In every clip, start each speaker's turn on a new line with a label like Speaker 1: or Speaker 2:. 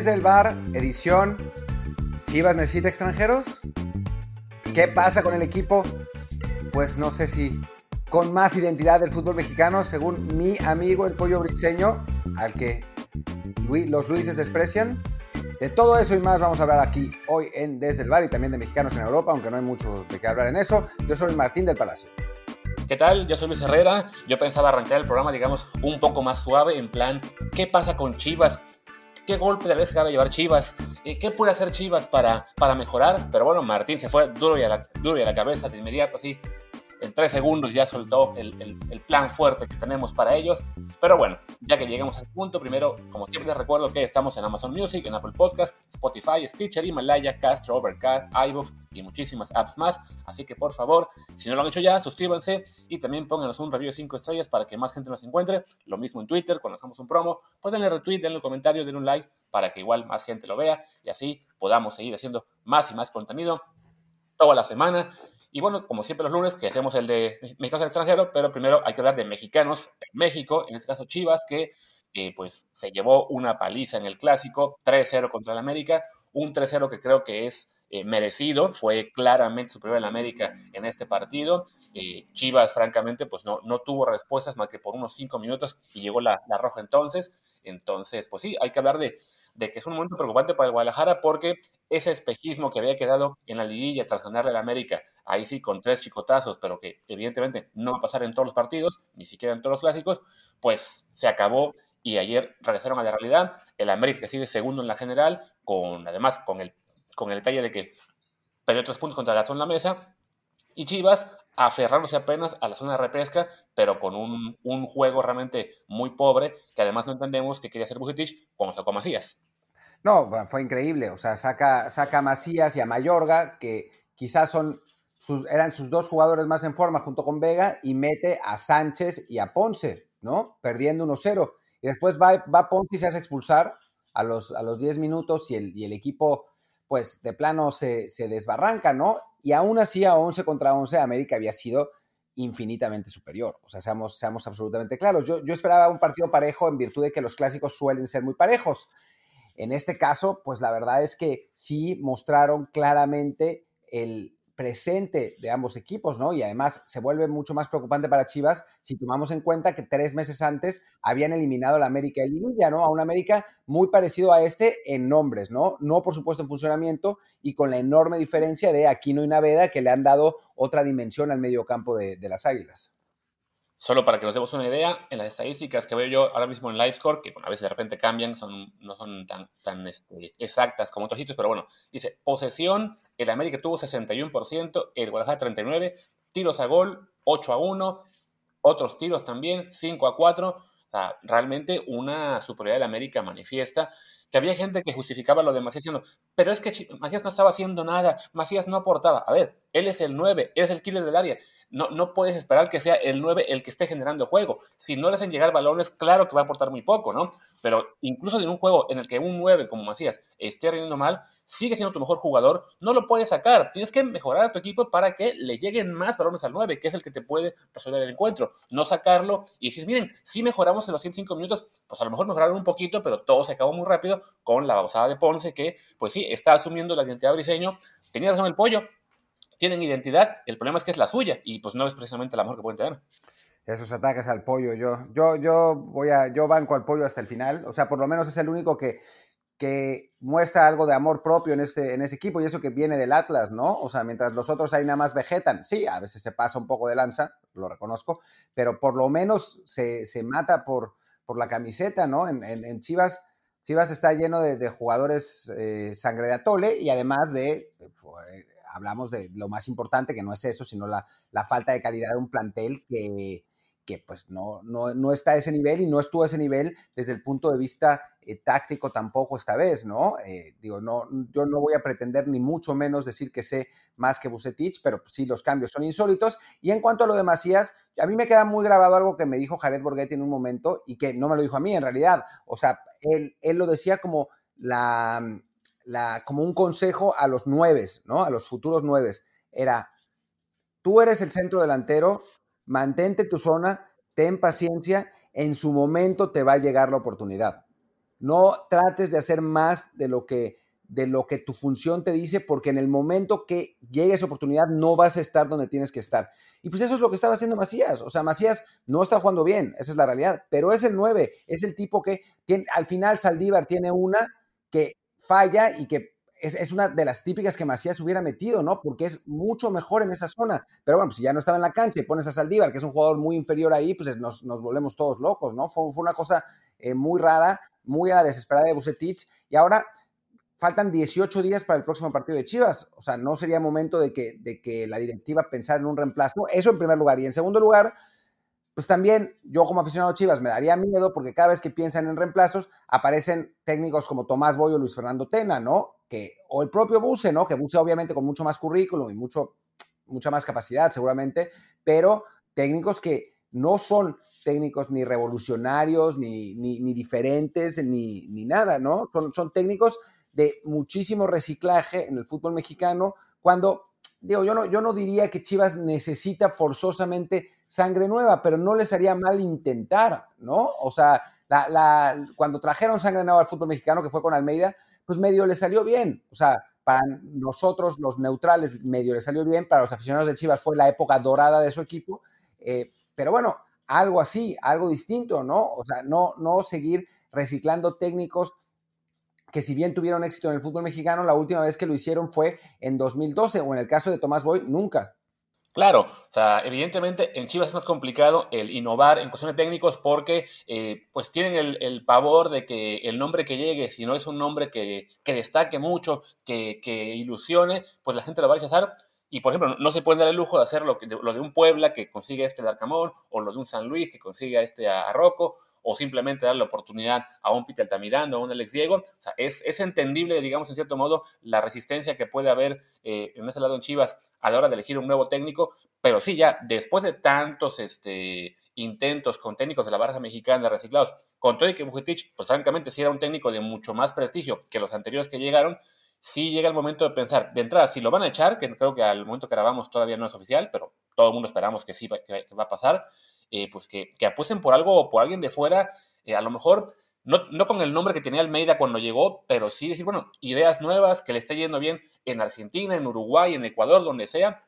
Speaker 1: Desde el bar, edición Chivas necesita extranjeros. ¿Qué pasa con el equipo? Pues no sé si con más identidad del fútbol mexicano, según mi amigo el pollo briseño, al que los Luises desprecian. De todo eso y más vamos a hablar aquí hoy en Desde el Bar y también de mexicanos en Europa, aunque no hay mucho de qué hablar en eso. Yo soy Martín del Palacio.
Speaker 2: ¿Qué tal? Yo soy Luis Herrera. Yo pensaba arrancar el programa, digamos, un poco más suave, en plan, ¿qué pasa con Chivas? ¿Qué golpe de vez cabe llevar Chivas? ¿Qué puede hacer Chivas para, para mejorar? Pero bueno, Martín se fue duro y, a la, duro y a la cabeza de inmediato, así. En tres segundos ya soltó el, el, plan fuerte que tenemos para ellos. Pero bueno, ya que llegamos al punto, primero, como siempre les recuerdo que estamos en Amazon Music, en Apple Podcast, Spotify, Stitcher, Himalaya, Castro, Overcast, iVoox y muchísimas apps más. Así que por favor, si no lo han hecho ya, suscríbanse y también pónganos un review de 5 estrellas para que más gente nos encuentre. Lo mismo en Twitter, cuando hacemos un promo, pues denle retweet, denle un comentario, denle un like para que igual más gente lo vea y así podamos seguir haciendo más y más contenido toda la semana. Y bueno, como siempre los lunes, que hacemos el de mexicanos extranjero, pero primero hay que hablar de mexicanos en México, en este caso Chivas, que eh, pues se llevó una paliza en el clásico, 3-0 contra el América, un 3-0 que creo que es eh, merecido, fue claramente superior al América en este partido. Eh, Chivas, francamente, pues no, no tuvo respuestas más que por unos 5 minutos y llegó la, la roja entonces. Entonces, pues sí, hay que hablar de, de que es un momento preocupante para el Guadalajara porque ese espejismo que había quedado en la liguilla tras ganarle al América, ahí sí con tres chicotazos, pero que evidentemente no va a pasar en todos los partidos, ni siquiera en todos los clásicos, pues se acabó y ayer regresaron a la realidad. El América sigue segundo en la general, con además con el, con el detalle de que perdió tres puntos contra Gazón La Mesa, y Chivas aferrándose apenas a la zona de repesca, pero con un, un, juego realmente muy pobre, que además no entendemos que quería hacer Bucetich como sacó Macías.
Speaker 1: No, fue increíble. O sea, saca, saca a Macías y a Mayorga, que quizás son sus, eran sus dos jugadores más en forma junto con Vega, y mete a Sánchez y a Ponce, ¿no? Perdiendo 1-0. Y después va, va Ponce y se hace expulsar a los, a los 10 minutos y el, y el equipo, pues de plano se, se, desbarranca, ¿no? Y aún así, a 11 contra 11, América había sido infinitamente superior. O sea, seamos, seamos absolutamente claros. Yo, yo esperaba un partido parejo en virtud de que los clásicos suelen ser muy parejos. En este caso, pues la verdad es que sí mostraron claramente el presente de ambos equipos, ¿no? Y además se vuelve mucho más preocupante para Chivas si tomamos en cuenta que tres meses antes habían eliminado a la América de Liguilla, ¿no? A un América muy parecido a este en nombres, ¿no? No, por supuesto, en funcionamiento y con la enorme diferencia de Aquino y Naveda que le han dado otra dimensión al medio campo de, de las Águilas.
Speaker 2: Solo para que nos demos una idea, en las estadísticas que veo yo ahora mismo en LiveScore, que bueno, a veces de repente cambian, son, no son tan, tan este, exactas como otros sitios, pero bueno, dice posesión, el América tuvo 61%, el Guadalajara 39%, tiros a gol 8 a 1, otros tiros también 5 a 4, o sea, realmente una superioridad del América manifiesta que había gente que justificaba lo de Macías diciendo, pero es que Macías no estaba haciendo nada, Macías no aportaba. A ver, él es el 9, él es el killer del área no, no puedes esperar que sea el 9 el que esté generando juego. Si no le hacen llegar balones, claro que va a aportar muy poco, ¿no? Pero incluso en un juego en el que un 9, como Macías, esté rindiendo mal, sigue siendo tu mejor jugador, no lo puedes sacar. Tienes que mejorar a tu equipo para que le lleguen más balones al 9, que es el que te puede resolver el encuentro. No sacarlo y decir, miren, si mejoramos en los 105 minutos, pues a lo mejor mejoraron un poquito, pero todo se acabó muy rápido con la babosada de Ponce, que, pues sí, está asumiendo la identidad briseño. Tenía razón el pollo, tienen identidad, el problema es que es la suya y pues no es precisamente la mejor que pueden tener.
Speaker 1: Esos ataques al pollo, yo, yo, yo voy a, yo banco al pollo hasta el final, o sea, por lo menos es el único que, que muestra algo de amor propio en este, en ese equipo y eso que viene del Atlas, ¿no? O sea, mientras los otros ahí nada más vegetan, sí, a veces se pasa un poco de lanza, lo reconozco, pero por lo menos se, se mata por, por la camiseta, ¿no? En, en, en Chivas, Chivas está lleno de, jugadores eh, sangre de atole y además de hablamos de lo más importante, que no es eso, sino la, la falta de calidad de un plantel que, que pues no, no, no, está a ese nivel y no estuvo a ese nivel desde el punto de vista eh, táctico tampoco esta vez, ¿no? Eh, digo, no, yo no voy a pretender ni mucho menos decir que sé más que Bucetich, pero sí los cambios son insólitos. Y en cuanto a lo de Macías, a mí me queda muy grabado algo que me dijo Jared Borghetti en un momento y que no me lo dijo a mí en realidad. O sea, él, él lo decía como la, como un consejo a los nueves, ¿no? A los futuros nueves. Era, tú eres el centro delantero, mantente tu zona, ten paciencia, en su momento te va a llegar la oportunidad. no trates de hacer más de lo que de lo que tu función te dice, porque en el momento que llegue esa oportunidad no vas a estar donde tienes que estar. Y pues eso es lo que estaba haciendo Macías. O sea, Macías no está jugando bien, esa es la realidad, pero es el 9, es el tipo que al final Saldívar tiene una que falla y que es, una de las típicas que Macías hubiera metido, ¿no? Porque es mucho mejor en esa zona. Pero bueno, pues si ya no estaba en la cancha y pones a Saldívar, que es un jugador muy inferior ahí, pues nos, volvemos todos locos, ¿no? Fue, una cosa eh, muy rara, muy a la desesperada de Bucetich. Y ahora faltan 18 días para el próximo partido de Chivas. O sea, no sería momento de que, de que la directiva pensara en un reemplazo. Eso en primer lugar. Y en segundo lugar, pues también yo como aficionado a Chivas me daría miedo porque cada vez que piensan en reemplazos aparecen técnicos como Tomás Boyo o Luis Fernando Tena, ¿no? Que, o el propio Buse, ¿no? Que Buse obviamente con mucho más currículum y mucho, mucha más capacidad seguramente, pero técnicos que no son técnicos ni revolucionarios, ni, ni, ni diferentes, ni, ni, nada, ¿no? Son, son técnicos de muchísimo reciclaje en el fútbol mexicano, cuando, digo, yo no, yo no diría que Chivas necesita forzosamente sangre nueva, pero no les haría mal intentar, ¿no? O sea, la, cuando trajeron sangre nueva al fútbol mexicano, que fue con Almeida, pues medio le salió bien. O sea, para nosotros, los neutrales, medio le salió bien, para los aficionados de Chivas fue la época dorada de su equipo, eh, pero bueno, algo así, algo distinto, ¿no? O sea, no, no seguir reciclando técnicos que si bien tuvieron éxito en el fútbol mexicano, la última vez que lo hicieron fue en 2012 o en el caso de Tomás Boy, nunca.
Speaker 2: Claro, o sea, evidentemente en Chivas es más complicado el innovar en cuestiones técnicos porque eh, pues tienen el, pavor de que el nombre que llegue, si no es un nombre que, destaque mucho, que, ilusione, pues la gente lo va a rechazar. Y por ejemplo, no se puede dar el lujo de hacer lo, que, lo de un Puebla que consigue este de Arcamón, o lo de un San Luis que consigue este a Rocco, o simplemente dar la oportunidad a un Peter Altamirano, a un Alex Diego. O sea, es, es, entendible, digamos, en cierto modo, la resistencia que puede haber eh, en ese lado en Chivas a la hora de elegir un nuevo técnico, pero sí, ya después de tantos este, intentos con técnicos de la baraja mexicana reciclados, con todo y que Bujetich, pues francamente sí era un técnico de mucho más prestigio que los anteriores que llegaron, sí llega el momento de pensar, de entrada, si lo van a echar, que creo que al momento que grabamos todavía no es oficial, pero todo el mundo esperamos que sí que va a pasar, eh, pues que, que, apuesten por algo o por alguien de fuera, eh, a lo mejor no, no, con el nombre que tenía Almeida cuando llegó, pero sí decir, bueno, ideas nuevas, que le esté yendo bien en Argentina, en Uruguay, en Ecuador, donde sea.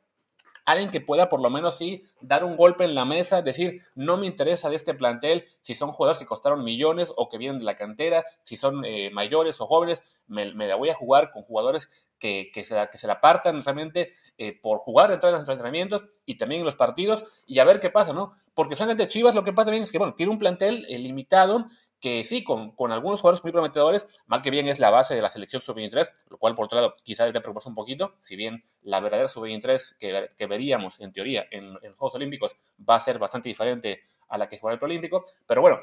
Speaker 2: Alguien que pueda por lo menos sí dar un golpe en la mesa, decir, no me interesa de este plantel si son jugadores que costaron millones o que vienen de la cantera, si son eh, mayores o jóvenes, me, me, la voy a jugar con jugadores que, que, se, que se la partan realmente eh, por jugar dentro de los entrenamientos y también en los partidos y a ver qué pasa, ¿no? Porque solamente Chivas lo que pasa también es que, bueno, tiene un plantel eh, limitado que sí, con, con, algunos jugadores muy prometedores, mal que bien es la base de la selección sub-23, lo cual por otro lado quizás debe preocuparse un poquito, si bien la verdadera sub-23 que, que, veríamos en teoría en, en, Juegos Olímpicos va a ser bastante diferente a la que juega el Preolímpico, pero bueno,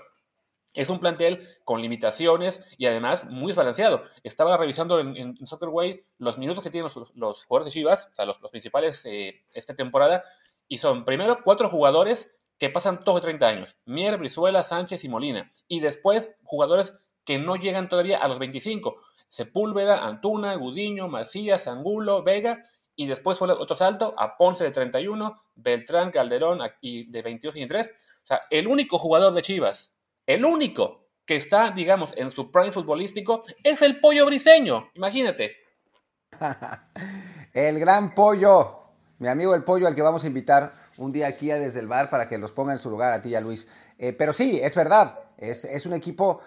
Speaker 2: es un plantel con limitaciones y además muy desbalanceado. Estaba revisando en, en Soccerway los minutos que tienen los, jugadores de Chivas, o sea, los, principales eh, esta temporada, y son primero cuatro jugadores que pasan todos de 30 años, Mier, Brizuela, Sánchez y Molina, y después jugadores que no llegan todavía a los 25, Sepúlveda, Antuna, Gudiño, Macías, Angulo, Vega, y después fue otro salto a Ponce de 31, Beltrán, Calderón y de 22 y 23. O sea, el único jugador de Chivas el único que está, digamos, en su prime futbolístico es el pollo briseño. Imagínate.
Speaker 1: el gran pollo. Mi amigo el pollo al que vamos a invitar un día aquí a desde el bar para que los ponga en su lugar a ti y a Luis. Eh, pero sí, es verdad. Es, es un equipo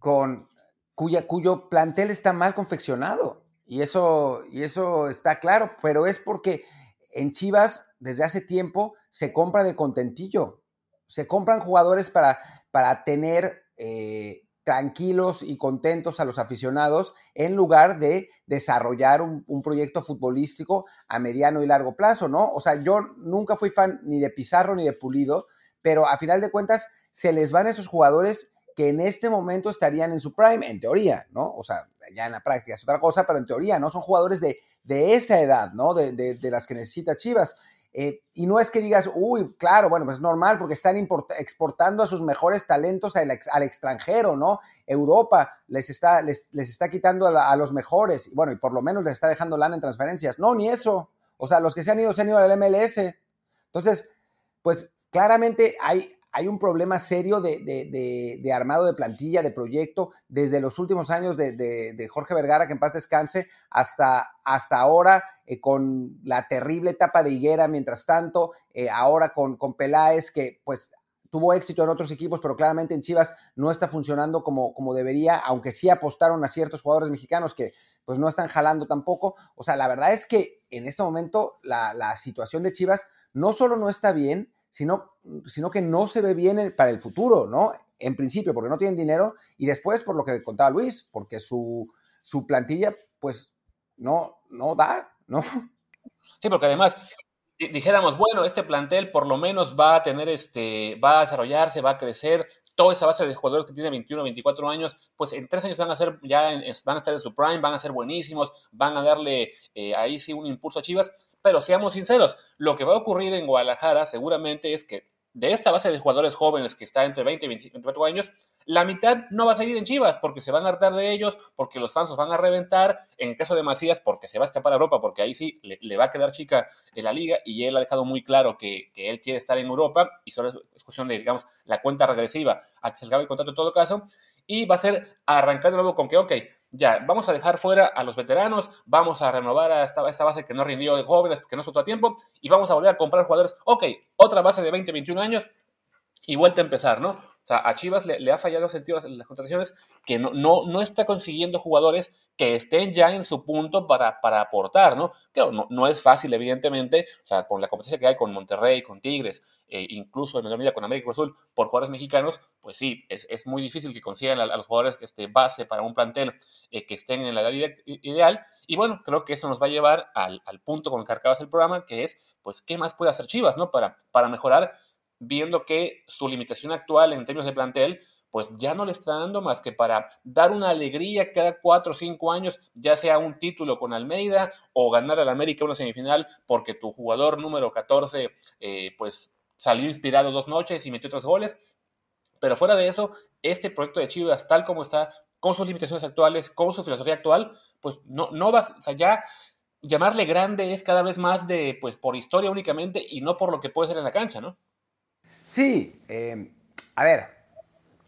Speaker 1: con cuya, cuyo plantel está mal confeccionado. Y eso, y eso está claro, pero es porque en Chivas desde hace tiempo se compra de contentillo. Se compran jugadores para para tener eh, tranquilos y contentos a los aficionados en lugar de desarrollar un, proyecto futbolístico a mediano y largo plazo, ¿no? O sea, yo nunca fui fan ni de Pizarro ni de Pulido, pero a final de cuentas se les van esos jugadores que en este momento estarían en su prime, en teoría, ¿no? O sea, ya en la práctica es otra cosa, pero en teoría, ¿no? Son jugadores de, de esa edad, ¿no? De, de las que necesita Chivas. Eh, y no es que digas, uy, claro, bueno, pues es normal porque están exportando a sus mejores talentos al, al extranjero, ¿no? Europa les está, les, está quitando a, los mejores, y bueno, y por lo menos les está dejando lana en transferencias. No, ni eso. O sea, los que se han ido, se han ido al MLS. Entonces, pues claramente hay, hay un problema serio de, armado de plantilla, de proyecto, desde los últimos años de, Jorge Vergara, que en paz descanse, hasta, hasta ahora, eh, con la terrible etapa de Higuera, mientras tanto, eh, ahora con, con Peláez, que pues tuvo éxito en otros equipos, pero claramente en Chivas no está funcionando como, como debería, aunque sí apostaron a ciertos jugadores mexicanos que pues no están jalando tampoco. O sea, la verdad es que en este momento la, la situación de Chivas no solo no está bien, sino, sino que no se ve bien para el futuro, ¿no? En principio, porque no tienen dinero, y después, por lo que contaba Luis, porque su, su plantilla, pues, no, no da, ¿no?
Speaker 2: Sí, porque además, dijéramos, bueno, este plantel por lo menos va a tener este, va a desarrollarse, va a crecer, toda esa base de jugadores que tiene 21, 24 años, pues en tres años van a ser ya, van a estar en su prime, van a ser buenísimos, van a darle eh, ahí sí un impulso a Chivas, pero seamos sinceros, lo que va a ocurrir en Guadalajara seguramente es que de esta base de jugadores jóvenes que está entre 20 y 24 años, la mitad no va a seguir en Chivas porque se van a hartar de ellos, porque los fans los van a reventar. En el caso de Macías, porque se va a escapar a Europa, porque ahí sí le, va a quedar chica en la liga y él ha dejado muy claro que, que, él quiere estar en Europa y solo es cuestión de, digamos, la cuenta regresiva a que se acabe el contrato en todo caso. Y va a ser arrancar de nuevo con que, ok, ya, vamos a dejar fuera a los veteranos, vamos a renovar a esta, base que no rindió de jóvenes, que no soltó a tiempo, y vamos a volver a comprar jugadores. Ok, otra base de 20, 21 años y vuelta a empezar, ¿no? Sea, a Chivas le, ha fallado sentido las, las contrataciones que no, no, no está consiguiendo jugadores que estén ya en su punto para, para aportar, ¿no? Claro, no, no, es fácil, evidentemente, o sea, con la competencia que hay con Monterrey, con Tigres, e incluso en menor medida con América Azul, por jugadores mexicanos, pues sí, es, es muy difícil que consigan a, los jugadores este, base para un plantel eh, que estén en la edad ideal. Y bueno, creo que eso nos va a llevar al, al punto con el que acabas el programa, que es, pues, ¿qué más puede hacer Chivas, ¿no? Para, para mejorar viendo que su limitación actual en términos de plantel, pues ya no le está dando más que para dar una alegría cada cuatro o cinco años, ya sea un título con Almeida o ganar al América una semifinal porque tu jugador número 14 eh, pues salió inspirado dos noches y metió tres goles. Pero fuera de eso, este proyecto de Chivas, tal como está, con sus limitaciones actuales, con su filosofía actual, pues no, no vas, o sea, llamarle grande es cada vez más de, pues por historia únicamente y no por lo que puede ser en la cancha, ¿no?
Speaker 1: Sí, eh, a ver,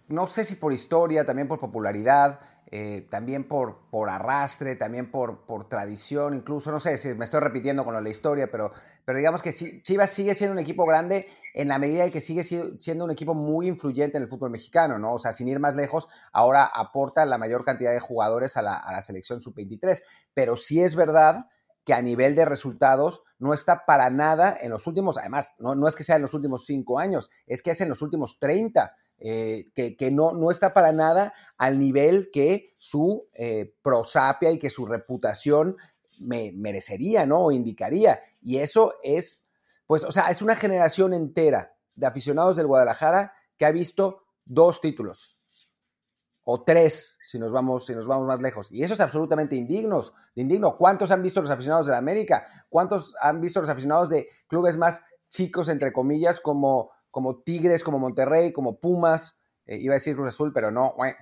Speaker 1: no sé si por historia, también por popularidad, eh, también por, por arrastre, también por, por tradición, incluso, no sé si me estoy repitiendo con la historia, pero, pero digamos que Chivas sigue siendo un equipo grande en la medida de que sigue siendo un equipo muy influyente en el fútbol mexicano, ¿no? O sea, sin ir más lejos, ahora aporta la mayor cantidad de jugadores a la, a la selección sub-23, pero sí es verdad que a nivel de resultados no está para nada en los últimos, además, no, no es que sea en los últimos cinco años, es que es en los últimos 30, eh, que, no, no, está para nada al nivel que su eh, prosapia y que su reputación me, merecería, ¿no? O indicaría. Y eso es, pues, o sea, es una generación entera de aficionados del Guadalajara que ha visto dos títulos, o tres, si nos vamos, si nos vamos más lejos. Y eso es absolutamente indignos, indigno. ¿Cuántos han visto los aficionados de la América? ¿Cuántos han visto los aficionados de clubes más chicos, entre comillas, como, como Tigres, como Monterrey, como Pumas? Eh, iba a decir Cruz Azul, pero no.
Speaker 2: Eh,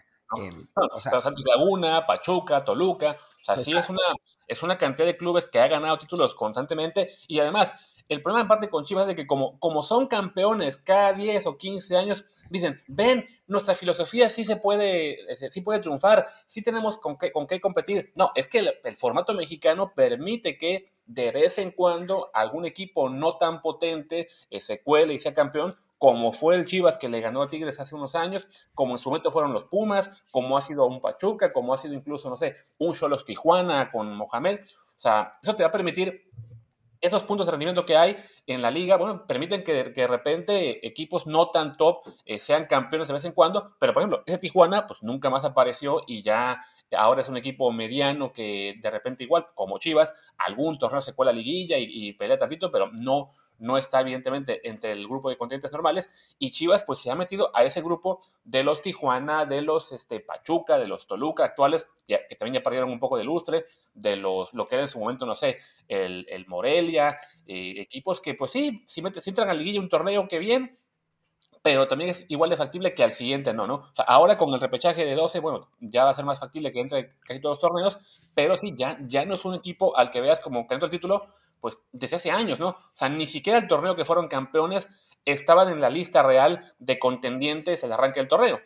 Speaker 2: o sea, Santos Laguna, Pachuca, Toluca. O sea, sí es una, es una cantidad de clubes que ha ganado títulos constantemente y además el problema en parte con Chivas es de que como, como son campeones cada 10 o 15 años, dicen, ven, nuestra filosofía sí se puede, sí puede triunfar, sí tenemos con qué, con qué competir. No, es que el, formato mexicano permite que de vez en cuando algún equipo no tan potente eh, se cuele y sea campeón, como fue el Chivas que le ganó a Tigres hace unos años, como en su momento fueron los Pumas, como ha sido un Pachuca, como ha sido incluso, no sé, un Cholos Tijuana con Mohamed. O sea, eso te va a permitir esos puntos de rendimiento que hay en la liga, bueno, permiten que, de repente equipos no tan top eh, sean campeones de vez en cuando, pero por ejemplo, ese Tijuana pues nunca más apareció y ya ahora es un equipo mediano que de repente igual, como Chivas, algún torneo se cuela liguilla y, y pelea tantito, pero no, no está evidentemente entre el grupo de continentes normales y Chivas pues se ha metido a ese grupo de los Tijuana, de los este, Pachuca, de los Toluca actuales, que también ya perdieron un poco de lustre, de los, lo que era en su momento, no sé, el, el Morelia, eh, equipos que pues sí, si, si entran a liguilla un torneo que bien, pero también es igual de factible que al siguiente no, ¿no? O ahora con el repechaje de 12, bueno, ya va a ser más factible que entre casi todos los torneos, pero sí, ya, ya no es un equipo al que veas como candidato al título, pues desde hace años, ¿no? O sea, ni siquiera el torneo que fueron campeones estaban en la lista real de contendientes al arranque del torneo.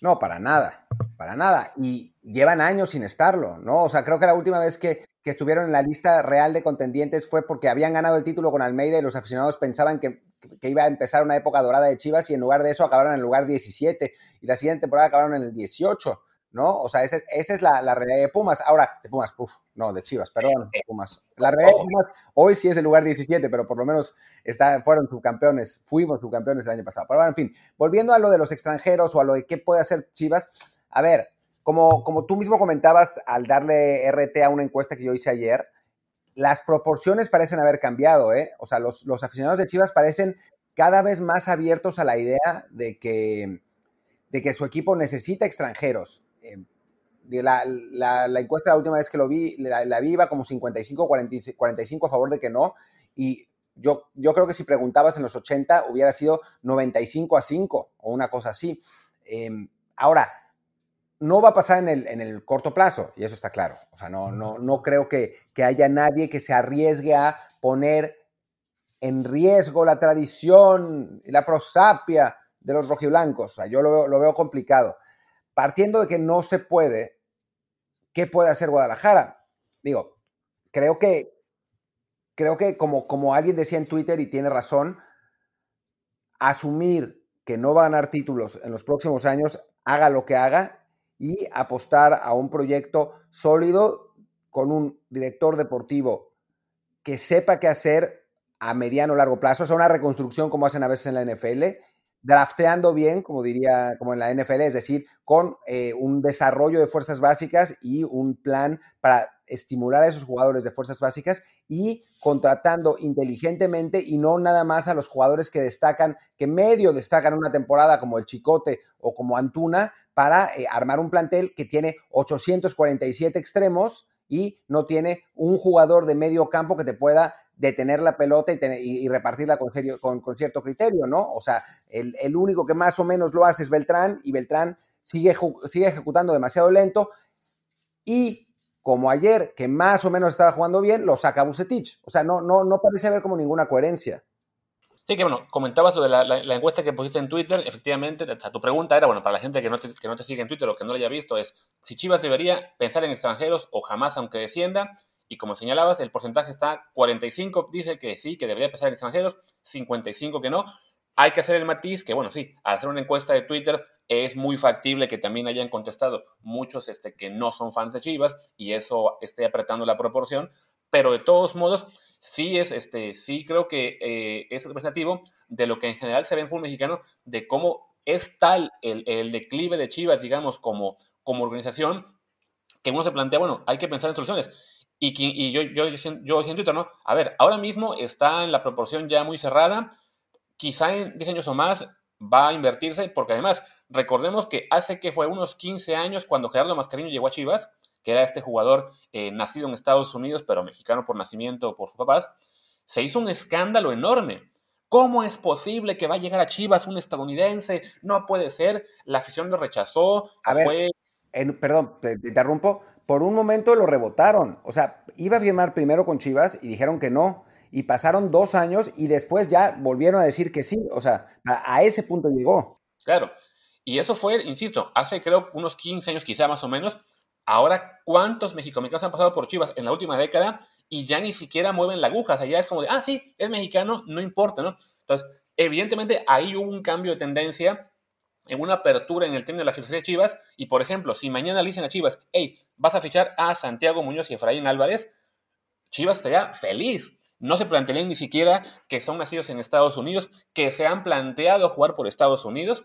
Speaker 1: No, para nada, para nada. Y llevan años sin estarlo, ¿no? O sea, creo que la última vez que, que, estuvieron en la lista real de contendientes fue porque habían ganado el título con Almeida y los aficionados pensaban que, que iba a empezar una época dorada de Chivas y en lugar de eso acabaron en el lugar 17 y la siguiente temporada acabaron en el 18. ¿No? O sea, esa, es la, realidad de Pumas. Ahora, de Pumas, puf, no, de Chivas, perdón, de Pumas. La realidad de Pumas hoy sí es el lugar 17, pero por lo menos está, fueron subcampeones, fuimos subcampeones el año pasado. Pero bueno, en fin, volviendo a lo de los extranjeros o a lo de qué puede hacer Chivas, a ver, como, como tú mismo comentabas al darle RT a una encuesta que yo hice ayer, las proporciones parecen haber cambiado, ¿eh? O sea, los, los aficionados de Chivas parecen cada vez más abiertos a la idea de que, de que su equipo necesita extranjeros eh, la, la, encuesta la última vez que lo vi, la, vi iba como 55, 45 a favor de que no. Y yo, yo creo que si preguntabas en los 80 hubiera sido 95 a 5 o una cosa así. Em, ahora, no va a pasar en el, en el, corto plazo, y eso está claro. O sea, no, no, no creo que, que haya nadie que se arriesgue a poner en riesgo la tradición y la prosapia de los rojiblancos. O sea, yo lo, lo veo complicado partiendo de que no se puede, ¿qué puede hacer Guadalajara? Digo, creo que, creo que como, como alguien decía en Twitter y tiene razón, asumir que no va a ganar títulos en los próximos años, haga lo que haga y apostar a un proyecto sólido con un director deportivo que sepa qué hacer a mediano o largo plazo, o sea, una reconstrucción como hacen a veces en la NFL drafteando bien, como diría, como en la NFL, es decir, con eh, un desarrollo de fuerzas básicas y un plan para estimular a esos jugadores de fuerzas básicas y contratando inteligentemente y no nada más a los jugadores que destacan, que medio destacan una temporada como el Chicote o como Antuna para eh, armar un plantel que tiene 847 extremos y no tiene un jugador de medio campo que te pueda detener la pelota y, repartirla con, cierto criterio, ¿no? O sea, el, único que más o menos lo hace es Beltrán y Beltrán sigue, sigue ejecutando demasiado lento y como ayer, que más o menos estaba jugando bien, lo saca Bucetich. O sea, no, no, no parece haber como ninguna coherencia.
Speaker 2: Sí, que bueno, comentabas lo de la, encuesta que pusiste en Twitter, efectivamente, tu pregunta era, bueno, para la gente que no, te, que no te sigue en Twitter o que no lo haya visto, es si Chivas debería pensar en extranjeros o jamás aunque descienda, y como señalabas, el porcentaje está 45 dice que sí, que debería pensar en extranjeros, 55 que no. Hay que hacer el matiz que, bueno, sí, al hacer una encuesta de Twitter es muy factible que también hayan contestado muchos este, que no son fans de Chivas y eso esté apretando la proporción, pero de todos modos, sí es, este, sí creo que eh, es representativo de lo que en general se ve en fútbol mexicano, de cómo es tal el, el declive de Chivas, digamos, como, como organización, que uno se plantea, bueno, hay que pensar en soluciones. Y, y yo, yo, yo, siento, ¿no? A ver, ahora mismo está en la proporción ya muy cerrada. Quizá en 10 años o más va a invertirse, porque además, recordemos que hace que fue unos 15 años cuando Gerardo Mascarino llegó a Chivas, que era este jugador eh, nacido en Estados Unidos, pero mexicano por nacimiento por sus papás, se hizo un escándalo enorme. ¿Cómo es posible que va a llegar a Chivas un estadounidense? No puede ser. La afición lo rechazó.
Speaker 1: A ver, perdón, te, interrumpo, por un momento lo rebotaron. O sea, iba a firmar primero con Chivas y dijeron que no. Y pasaron dos años y después ya volvieron a decir que sí. O sea, a, ese punto llegó.
Speaker 2: Claro. Y eso fue, insisto, hace creo unos 15 años quizá más o menos. Ahora, ¿cuántos mexicanos han pasado por Chivas en la última década y ya ni siquiera mueven la aguja? O sea, es como de, ah, sí, es mexicano, no importa, ¿no? Entonces, evidentemente ahí hubo un cambio de tendencia en una apertura en el término de la filosofía de Chivas. Y por ejemplo, si mañana le dicen a Chivas, hey, vas a fichar a Santiago Muñoz y Efraín Álvarez, Chivas estaría feliz. No se plantearían ni siquiera que son nacidos en Estados Unidos, que se han planteado jugar por Estados Unidos.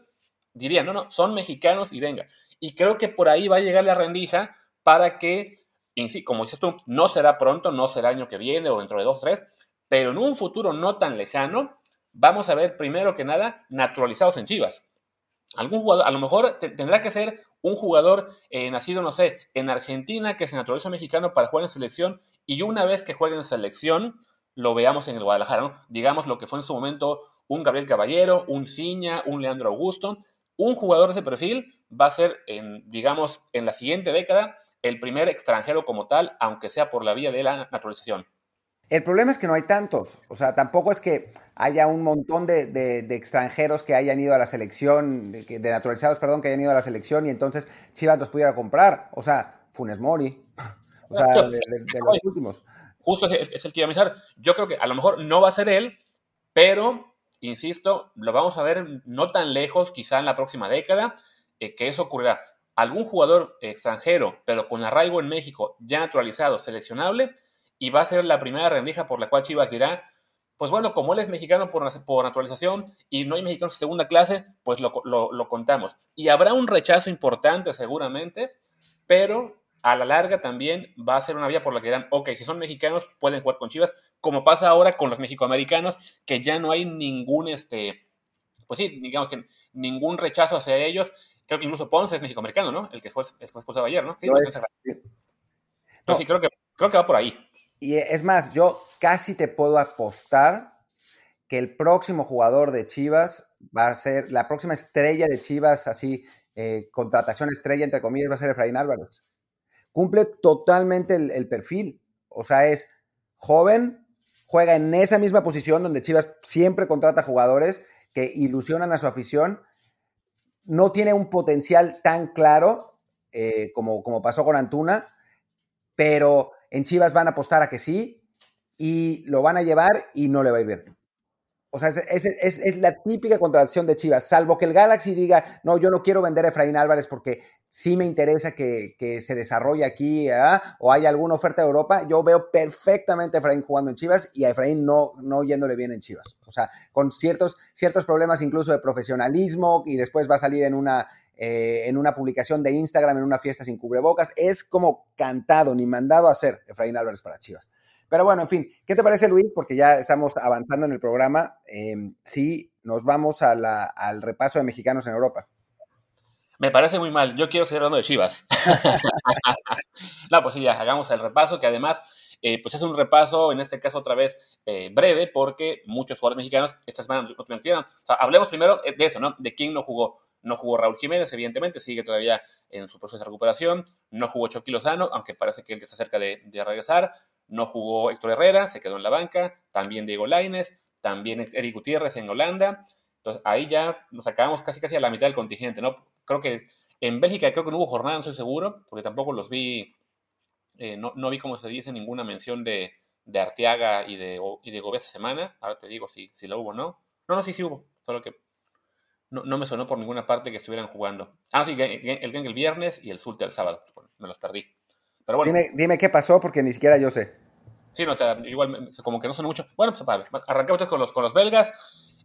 Speaker 2: Dirían, no, no, son mexicanos y venga. Y creo que por ahí va a llegar la rendija para que, como dices tú, no será pronto, no será año que viene o dentro de dos, tres, pero en un futuro no tan lejano, vamos a ver primero que nada naturalizados en Chivas algún jugador, a lo mejor tendrá que ser un jugador eh, nacido, no sé, en Argentina que se naturaliza mexicano para jugar en selección y una vez que juegue en selección lo veamos en el Guadalajara. Digamos lo que fue en su momento un Gabriel Caballero, un Ciña, un Leandro Augusto, un jugador de ese perfil va a ser, en, digamos, en la siguiente década el primer extranjero como tal, aunque sea por la vía de la naturalización.
Speaker 1: El problema es que no hay tantos. O sea, tampoco es que haya un montón de, extranjeros que hayan ido a la selección, de, naturalizados, perdón, que hayan ido a la selección y entonces Chivas los pudiera comprar. O sea, Funes Mori. O sea, de, los últimos.
Speaker 2: Justo es, el que iba a avisar. Yo creo que a lo mejor no va a ser él, pero, insisto, lo vamos a ver no tan lejos, quizá en la próxima década, eh, que eso ocurrirá. Algún jugador extranjero, pero con arraigo en México, ya naturalizado, seleccionable, y va a ser la primera rendija por la cual Chivas dirá, pues bueno, como él es mexicano por, por naturalización y no hay mexicanos de segunda clase, pues lo, lo, contamos. Y habrá un rechazo importante seguramente, pero a la larga también va a ser una vía por la que dirán, ok, si son mexicanos pueden jugar con Chivas, como pasa ahora con los mexicoamericanos, que ya no hay ningún, este, pues sí, digamos que ningún rechazo hacia ellos. Creo que incluso Ponce es mexicoamericano, ¿no? El que fue, expulsado ayer, ¿no? Sí, sí, creo que, creo que va por ahí.
Speaker 1: Y es más, yo casi te puedo apostar que el próximo jugador de Chivas va a ser, la próxima estrella de Chivas, así, eh, contratación estrella, entre comillas, va a ser Efraín Álvarez. Cumple totalmente el, perfil. O sea, es joven, juega en esa misma posición donde Chivas siempre contrata jugadores que ilusionan a su afición. No tiene un potencial tan claro eh, como, como pasó con Antuna, pero en Chivas van a apostar a que sí y lo van a llevar y no le va a ir bien. O sea, es, la típica contratación de Chivas, salvo que el Galaxy diga, no, yo no quiero vender a Efraín Álvarez porque sí me interesa que, se desarrolle aquí o hay alguna oferta de Europa, yo veo perfectamente a Efraín jugando en Chivas y a Efraín no, no yéndole bien en Chivas. O sea, con ciertos, ciertos problemas incluso de profesionalismo y después va a salir en una, eh, en una publicación de Instagram, en una fiesta sin cubrebocas. Es como cantado, ni mandado a hacer Efraín Álvarez para Chivas. Pero bueno, en fin, ¿qué te parece Luis? Porque ya estamos avanzando en el programa. Eh, sí, nos vamos al repaso de mexicanos en Europa.
Speaker 2: Me parece muy mal. Yo quiero seguir hablando de Chivas. no, pues sí, ya, hagamos el repaso, que además, eh, pues es un repaso, en este caso otra vez, eh, breve, porque muchos jugadores mexicanos esta semana no tuvieron. O sea, hablemos primero de eso, ¿no? De quién no jugó. No jugó Raúl Jiménez, evidentemente, sigue todavía en su proceso de recuperación. No jugó Chucky Lozano, aunque parece que él está cerca de, de regresar. No jugó Héctor Herrera, se quedó en la banca. También Diego Laines, también Eric Gutiérrez en Holanda. Entonces ahí ya nos acabamos casi casi a la mitad del contingente, ¿no? Creo que en Bélgica creo que no hubo jornada, no estoy seguro, porque tampoco los vi, eh, no, vi como se dice ninguna mención de, de Arteaga y de, y de esta semana. Ahora te digo si, si lo hubo o no. No, no, sí, sí hubo, solo que no, no me sonó por ninguna parte que estuvieran jugando. Ah, sí, el gang el viernes y el Zulte el sábado. me los perdí
Speaker 1: dime, qué pasó porque ni siquiera yo sé.
Speaker 2: Sí, no, igual como que no son mucho. Bueno, pues arrancamos con los, con los belgas.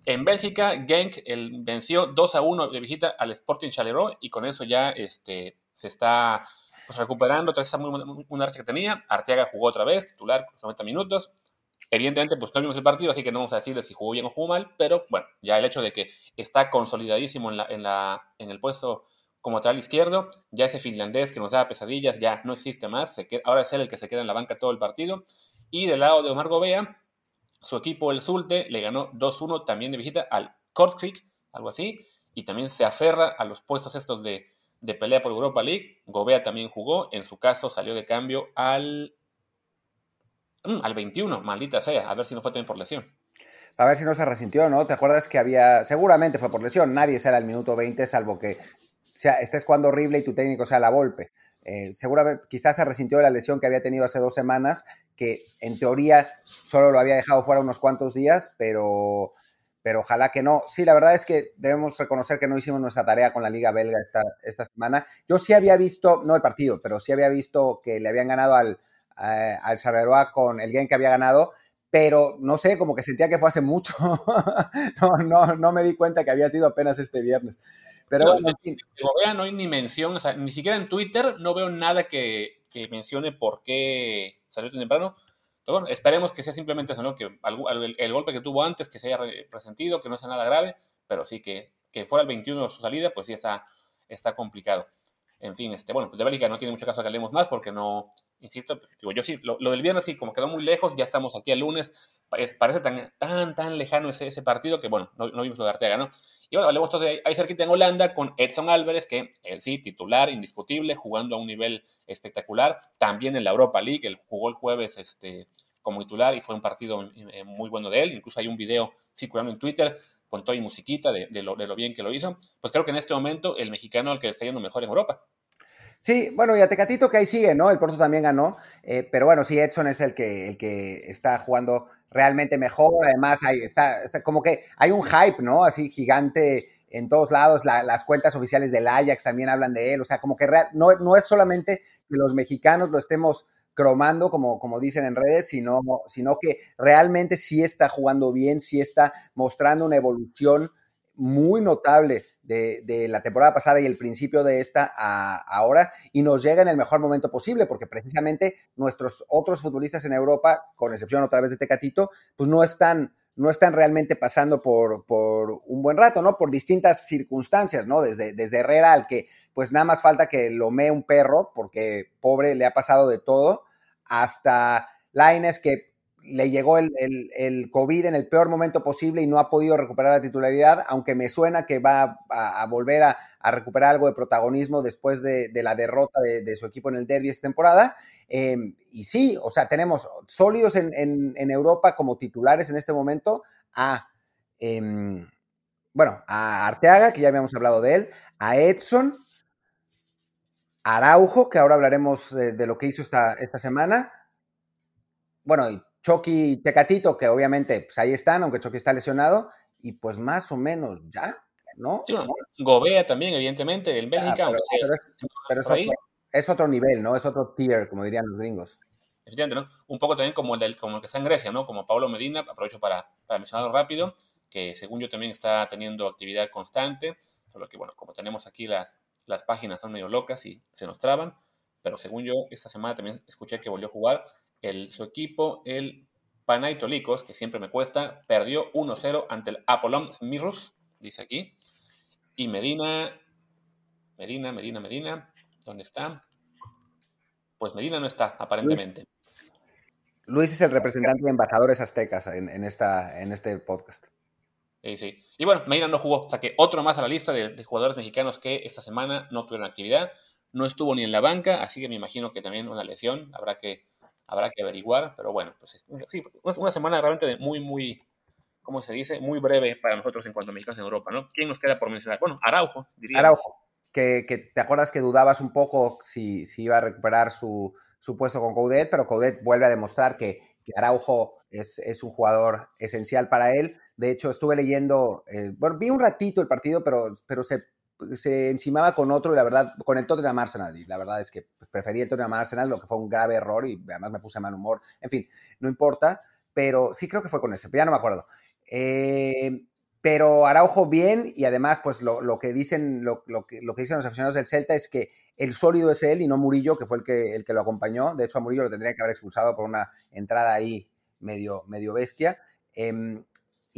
Speaker 2: En Bélgica, Genk el, venció 2 a 1 de visita al Sporting Charleroi y con eso ya este, se está pues, recuperando tras esa muy, una racha que tenía. Arteaga jugó otra vez, titular, 90 minutos. Evidentemente, pues no vimos el partido, así que no vamos a decirle si jugó bien o jugó mal, pero bueno, ya el hecho de que está consolidadísimo en, la, en, la, en el puesto como lateral izquierdo. Ya ese finlandés que nos daba pesadillas ya no existe más. ahora es él el que se queda en la banca todo el partido. Y del lado de Omar Gobea, su equipo, el Zulte, le ganó 2-1 también de visita al Kortrijk, algo así. Y también se aferra a los puestos estos de, pelea por Europa League. Gobea también jugó. En su caso salió de cambio al, mm, al 21, maldita sea. A ver si no fue también por lesión.
Speaker 1: A ver si no se resintió, ¿no? ¿Te acuerdas que había, seguramente fue por lesión, nadie sale al minuto 20, salvo que sea, estés jugando horrible y tu técnico sea la golpe. Eh, seguramente, quizás se resintió de la lesión que había tenido hace dos semanas, que en teoría solo lo había dejado fuera unos cuantos días, pero, pero ojalá que no. Sí, la verdad es que debemos reconocer que no hicimos nuestra tarea con la Liga Belga esta, esta semana. Yo sí había visto, no el partido, pero sí había visto que le habían ganado al, al Charleroi con el game que había ganado, pero no sé, como que sentía que fue hace mucho. no, no, no me di cuenta que había sido apenas este viernes. Pero
Speaker 2: no hay ni mención, o sea, ni siquiera en Twitter no veo nada que, que mencione por qué salió tan temprano. Pero bueno, esperemos que sea simplemente eso, ¿no? Que el, golpe que tuvo antes, que se haya resentido, que no sea nada grave, pero sí que, que fuera el 21 su salida, pues sí está, está complicado. En fin, este, bueno, pues de Bélgica no tiene mucho caso que hablemos más porque no, insisto, digo, yo sí, lo, del viernes sí, como quedó muy lejos, ya estamos aquí el lunes, parece tan, tan, tan lejano ese, ese partido que, bueno, no, vimos lo de Arteaga, ¿no? Y bueno, hablemos entonces ahí cerquita en Holanda con Edson Álvarez, que él sí, titular, indiscutible, jugando a un nivel espectacular. También en la Europa League, él jugó el jueves este, como titular y fue un partido eh, muy bueno de él. Incluso hay un video circulando en Twitter con todo y musiquita de, lo, de, lo, bien que lo hizo. Pues creo que en este momento el mexicano el que está yendo mejor en Europa.
Speaker 1: Sí, bueno, y a Tecatito que ahí sigue, ¿no? El Porto también ganó, eh, pero bueno, sí, Edson es el que, el que está jugando realmente mejor. Además, hay, está, está como que hay un hype, ¿no? Así gigante en todos lados, las cuentas oficiales del Ajax también hablan de él, o sea, como que real, no, no es solamente que los mexicanos lo estemos cromando, como, como dicen en redes, sino, sino que realmente sí está jugando bien, sí está mostrando una evolución muy notable de, la temporada pasada y el principio de esta a, ahora y nos llega en el mejor momento posible porque precisamente nuestros otros futbolistas en Europa, con excepción otra vez de Tecatito, pues no están, no están realmente pasando por, por un buen rato, ¿no? Por distintas circunstancias, ¿no? Desde, desde Herrera al que pues nada más falta que lo mee un perro porque pobre le ha pasado de todo, hasta Laines que le llegó el, el, COVID en el peor momento posible y no ha podido recuperar la titularidad, aunque me suena que va a, volver a, recuperar algo de protagonismo después de, la derrota de, su equipo en el derby esta temporada. Em, y sí, o sea, tenemos sólidos en, en, Europa como titulares en este momento a, em, bueno, a Arteaga, que ya habíamos hablado de él, a Edson, Araujo, que ahora hablaremos de, lo que hizo esta, esta semana. Bueno, y Chucky y Tecatito, que obviamente pues ahí están, aunque Chucky está lesionado, y pues más o menos ya, ¿no?
Speaker 2: Sí, Gobea también, evidentemente, el Bélgica.
Speaker 1: pero, es, otro, nivel, ¿no? Es otro tier, como dirían los gringos.
Speaker 2: Efectivamente, ¿no? Un poco también como el, del, como el que está en Grecia, ¿no? Como Pablo Medina, aprovecho para, para mencionarlo rápido, que según yo también está teniendo actividad constante, solo que, bueno, como tenemos aquí las, las páginas son medio locas y se nos traban, pero según yo, esta semana también escuché que volvió a jugar el, su equipo, el Panaitolicos, que siempre me cuesta, perdió 1-0 ante el Apollon Mirrus, dice aquí. Y Medina, Medina, Medina, Medina, ¿dónde está? Pues Medina no está, aparentemente.
Speaker 1: Luis, es el representante de embajadores aztecas en, esta, en este podcast.
Speaker 2: Sí, sí. Y bueno, Medina no jugó, o sea que otro más a la lista de, de, jugadores mexicanos que esta semana no tuvieron actividad. No estuvo ni en la banca, así que me imagino que también una lesión. Habrá que habrá que averiguar, pero bueno, pues sí, una semana realmente de muy, muy, ¿cómo se dice? Muy breve para nosotros en cuanto a mexicanos en Europa, ¿no? ¿Quién nos queda por mencionar? Bueno, Araujo,
Speaker 1: diría. Araujo, que, que te acuerdas que dudabas un poco si, si iba a recuperar su, su, puesto con Coudet, pero Coudet vuelve a demostrar que, que Araujo es, es, un jugador esencial para él. De hecho, estuve leyendo, eh, bueno, vi un ratito el partido, pero, pero se se encimaba con otro y la verdad, con el Tottenham Arsenal. Y la verdad es que pues, preferí el Tottenham Arsenal, lo que fue un grave error y además me puse mal humor. En fin, no importa, pero sí creo que fue con ese, ya no me acuerdo. Eh, pero Araujo bien y además, pues lo, que dicen, lo, lo que dicen los aficionados del Celta es que el sólido es él y no Murillo, que fue el que, el que lo acompañó. De hecho, a Murillo lo tendría que haber expulsado por una entrada ahí medio, medio bestia. Em,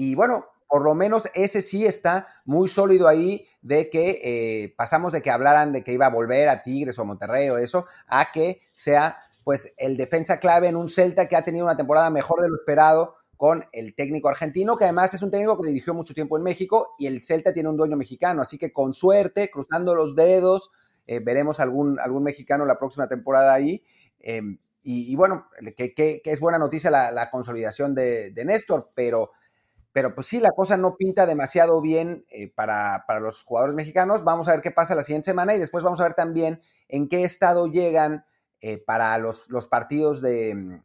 Speaker 1: y bueno, por lo menos ese sí está muy sólido ahí de que eh, pasamos de que hablaran de que iba a volver a Tigres o Monterrey o eso, a que sea pues el defensa clave en un Celta que ha tenido una temporada mejor de lo esperado con el técnico argentino, que además es un técnico que dirigió mucho tiempo en México y el Celta tiene un dueño mexicano, así que con suerte, cruzando los dedos, eh, veremos algún, algún mexicano la próxima temporada ahí. Em, y, bueno, que, es buena noticia la, consolidación de, de Néstor, pero pero pues sí, la cosa no pinta demasiado bien eh, para, los jugadores mexicanos. Vamos a ver qué pasa la siguiente semana y después vamos a ver también en qué estado llegan eh, para los, los partidos de,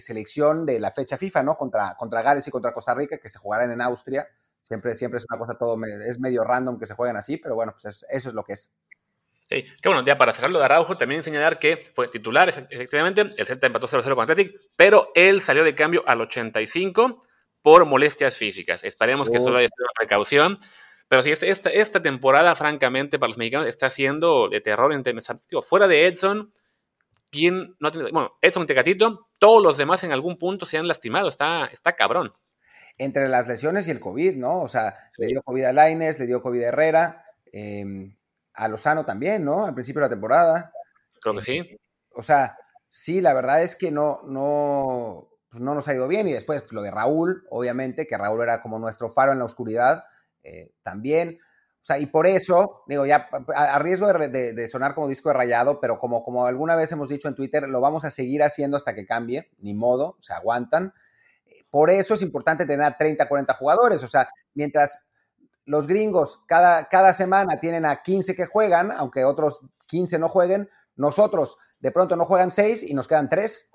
Speaker 1: selección de la fecha FIFA, ¿no? Contra, contra Gales y contra Costa Rica, que se jugarán en Austria. Siempre, siempre es una cosa todo, es medio random que se jueguen así, pero bueno, pues eso es lo que es.
Speaker 2: Sí, que bueno, ya para cerrarlo de Araujo, también señalar que fue titular, efectivamente, el Celta empató 0-0 con Athletic, pero él salió de cambio al 85 por molestias físicas. Esperemos que solo haya sido una precaución. Pero sí, este, esta, esta temporada, francamente, para los mexicanos está siendo de terror en Fuera de Edson, ¿quién no ha tenido? Bueno, Edson Tecatito, todos los demás en algún punto se han lastimado. Está, está cabrón.
Speaker 1: Entre las lesiones y el COVID, ¿no? O sea, le dio COVID a Laines, le dio COVID a Herrera, em, a Lozano también, ¿no? Al principio de la temporada.
Speaker 2: Creo que sí.
Speaker 1: Eh, o sea, sí, la verdad es que no, no, pues, no nos ha ido bien. Y después pues, lo de Raúl, obviamente, que Raúl era como nuestro faro en la oscuridad, eh, también. O sea, y por eso, digo, ya a, riesgo de, sonar como disco de rayado, pero como, como alguna vez hemos dicho en Twitter, lo vamos a seguir haciendo hasta que cambie, ni modo, se aguantan. Por eso es importante tener a 30, 40 jugadores. O sea, mientras los gringos cada, cada semana tienen a 15 que juegan, aunque otros 15 no jueguen, nosotros de pronto no juegan 6 y nos quedan 3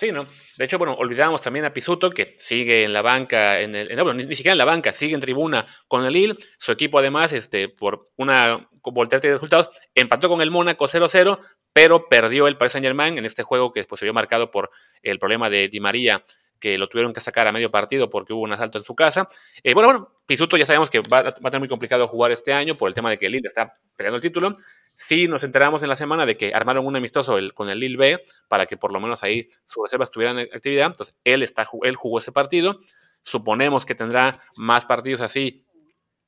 Speaker 2: Sí, ¿no? De hecho, bueno, olvidamos también a Pisuto, que sigue en la banca, en el, no, bueno, ni, siquiera en la banca, sigue en tribuna con el Lille. Su equipo, además, este, por una voltereta de resultados, empató con el Mónaco 0-0, pero perdió el Paris Saint-Germain en este juego que después se vio marcado por el problema de Di María que lo tuvieron que sacar a medio partido porque hubo un asalto en su casa. Eh, bueno, bueno, Pisuto ya sabemos que va, a tener muy complicado jugar este año por el tema de que el Lille está peleando el título. Sí nos enteramos en la semana de que armaron un amistoso con el Lille B para que por lo menos ahí sus reservas tuvieran actividad. Entonces, él, está, él jugó ese partido. Suponemos que tendrá más partidos así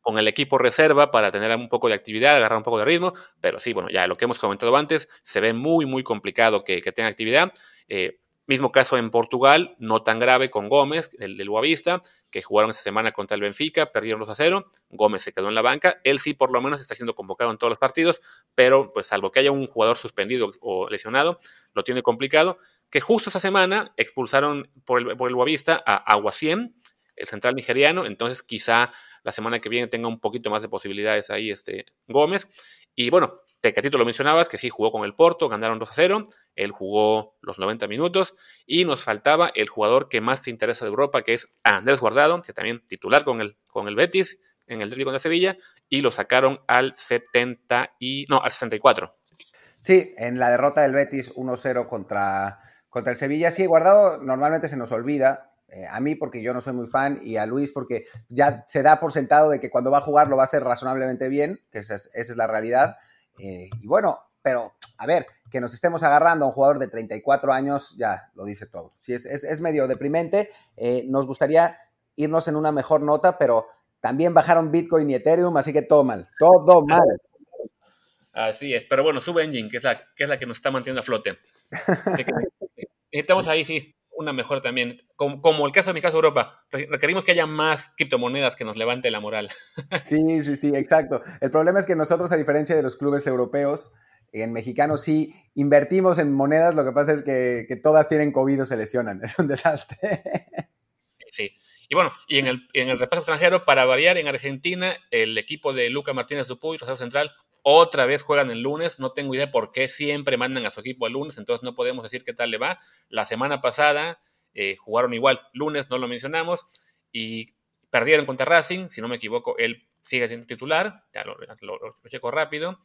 Speaker 2: con el equipo reserva para tener un poco de actividad, agarrar un poco de ritmo, pero sí, bueno, ya lo que hemos comentado antes, se ve muy, muy complicado que, tenga actividad. Eh, Mismo caso en Portugal, no tan grave con Gómez, el del Boavista, que jugaron esta semana contra el Benfica, perdieron 2 a 0. Gómez se quedó en la banca. Él sí, por lo menos, está siendo convocado en todos los partidos, pero pues salvo que haya un jugador suspendido o lesionado, lo tiene complicado. Que justo esa semana expulsaron por el, por el Boavista a Aguasiem, el central nigeriano, entonces quizá la semana que viene tenga un poquito más de posibilidades ahí este Gómez. Y bueno, Tecatito lo mencionabas, que sí jugó con el Porto, ganaron 2 a 0. Él jugó los 90 minutos. Y nos faltaba el jugador que más te interesa de Europa, que es Andrés Guardado, que también titular con el, con el Betis en el derby contra Sevilla. Y lo sacaron al 70 y. No, al 64.
Speaker 1: Sí, en la derrota del Betis 1-0 contra, contra el Sevilla. Sí, Guardado normalmente se nos olvida. Eh, a mí porque yo no soy muy fan y a Luis porque ya se da por sentado de que cuando va a jugar lo va a hacer razonablemente bien, que esa es la realidad. Eh, y bueno, pero a ver, que nos estemos agarrando a un jugador de 34 años, ya lo dice todo. Sí, es, es, medio deprimente. Eh, nos gustaría irnos en una mejor nota, pero también bajaron Bitcoin y Ethereum, así que todo mal, todo mal.
Speaker 2: Así es, pero bueno, sube Engine, que es la que, es la que nos está manteniendo a flote. Estamos ahí, sí, una mejor también. Como, el caso de mi caso Europa, requerimos que haya más criptomonedas que nos levante la moral.
Speaker 1: Sí, sí, sí, exacto. El problema es que nosotros, a diferencia de los clubes europeos, en mexicano sí invertimos en monedas, lo que pasa es que, todas tienen COVID o se lesionan. Es un desastre.
Speaker 2: Sí. Y bueno, y en el, en el repaso extranjero, para variar, en Argentina, el equipo de Luca Martínez Dupuy, Rosario Central, otra vez juegan el lunes. No tengo idea por qué siempre mandan a su equipo el lunes, entonces no podemos decir qué tal le va. La semana pasada eh, jugaron igual, lunes no lo mencionamos, y perdieron contra Racing, si no me equivoco, él sigue siendo titular, ya lo, checo rápido.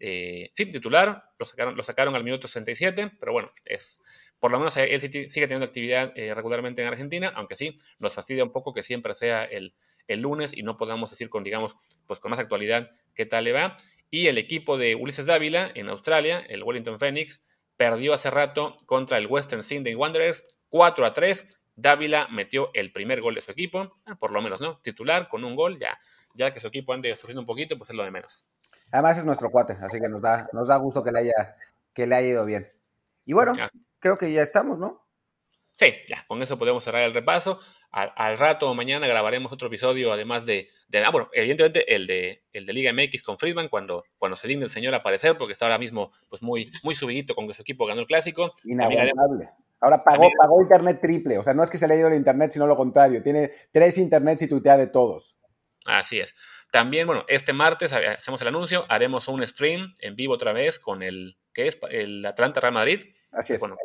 Speaker 2: Eh, sí, titular, lo sacaron, lo sacaron al minuto 67, pero bueno, es por lo menos él sigue teniendo actividad eh, regularmente en Argentina, aunque sí, nos fastidia un poco que siempre sea el, el lunes y no podamos decir con, digamos, pues con más actualidad qué tal le va. Y el equipo de Ulises Dávila en Australia, el Wellington Phoenix, perdió hace rato contra el Western Sydney Wanderers 4 a 3. Dávila metió el primer gol de su equipo, ah, por lo menos, ¿no? Titular con un gol, ya, ya que su equipo ande sufriendo un poquito, pues es lo de menos.
Speaker 1: Además es nuestro cuate, así que nos da, nos da gusto que le haya, que le haya ido bien. Y bueno, creo que ya estamos, ¿no?
Speaker 2: Sí, ya, con eso podemos cerrar el repaso. Al, rato o mañana grabaremos otro episodio, además de, ah, bueno, evidentemente el de, el de Liga MX con Friedman, cuando, cuando se digne el señor aparecer, porque está ahora mismo pues muy, muy subidito con que su equipo ganó el clásico.
Speaker 1: Inaguantable. Ahora pagó, pagó internet triple, o sea, no es que se le haya ido el internet, sino lo contrario. Tiene tres internets y tuitea de todos.
Speaker 2: Así es. También, bueno, este martes hacemos el anuncio, haremos un stream en vivo otra vez con el, que es? El Atlanta Real Madrid.
Speaker 1: Así es.
Speaker 2: Bueno,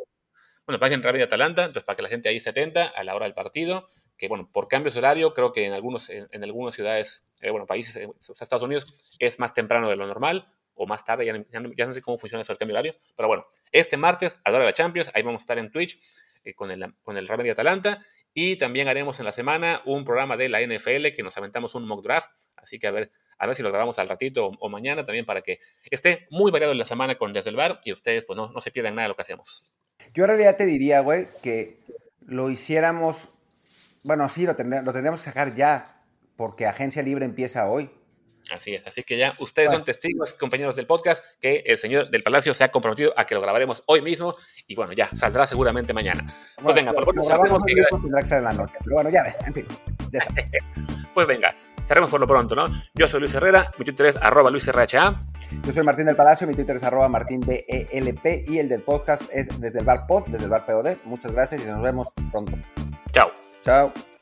Speaker 2: bueno, paguen rápido Atalanta, entonces para que la gente ahí se atenta a la hora del partido, que bueno, por cambios de horario, creo que en algunos, en, algunas ciudades, eh, bueno, países, eh, Estados Unidos, es más temprano de lo normal, o más tarde, ya, no sé cómo funciona eso el cambio de horario, pero bueno, este martes, a la hora de la Champions, ahí vamos a estar en Twitch eh, con, el, con el Real Atalanta, y también haremos en la semana un programa de la NFL que nos aventamos un mock draft, así que a ver, a ver si lo grabamos al ratito o, mañana también para que esté muy variado en la semana con Desde el Bar y ustedes pues no, no se pierdan nada de lo que hacemos.
Speaker 1: Yo en realidad te diría, güey, que lo hiciéramos. Bueno, sí, lo, lo tendríamos que sacar ya, porque Agencia Libre empieza hoy.
Speaker 2: Así es, así que ya ustedes son testigos, compañeros del podcast, que el señor del Palacio se ha comprometido a que lo grabaremos hoy mismo y bueno, ya saldrá seguramente mañana.
Speaker 1: pues venga, por lo hacemos que... tendrá que ser en la noche, pero bueno, ya ve, en fin.
Speaker 2: pues venga, cerremos por lo pronto, ¿no? Yo soy Luis Herrera, mi Twitter es arroba LuisRHA.
Speaker 1: Yo soy Martín del Palacio, mi Twitter es arroba Martín DELP y el del podcast es desde el bar pod, desde el bar POD. Muchas gracias y nos vemos pronto.
Speaker 2: Chao.
Speaker 1: Chao.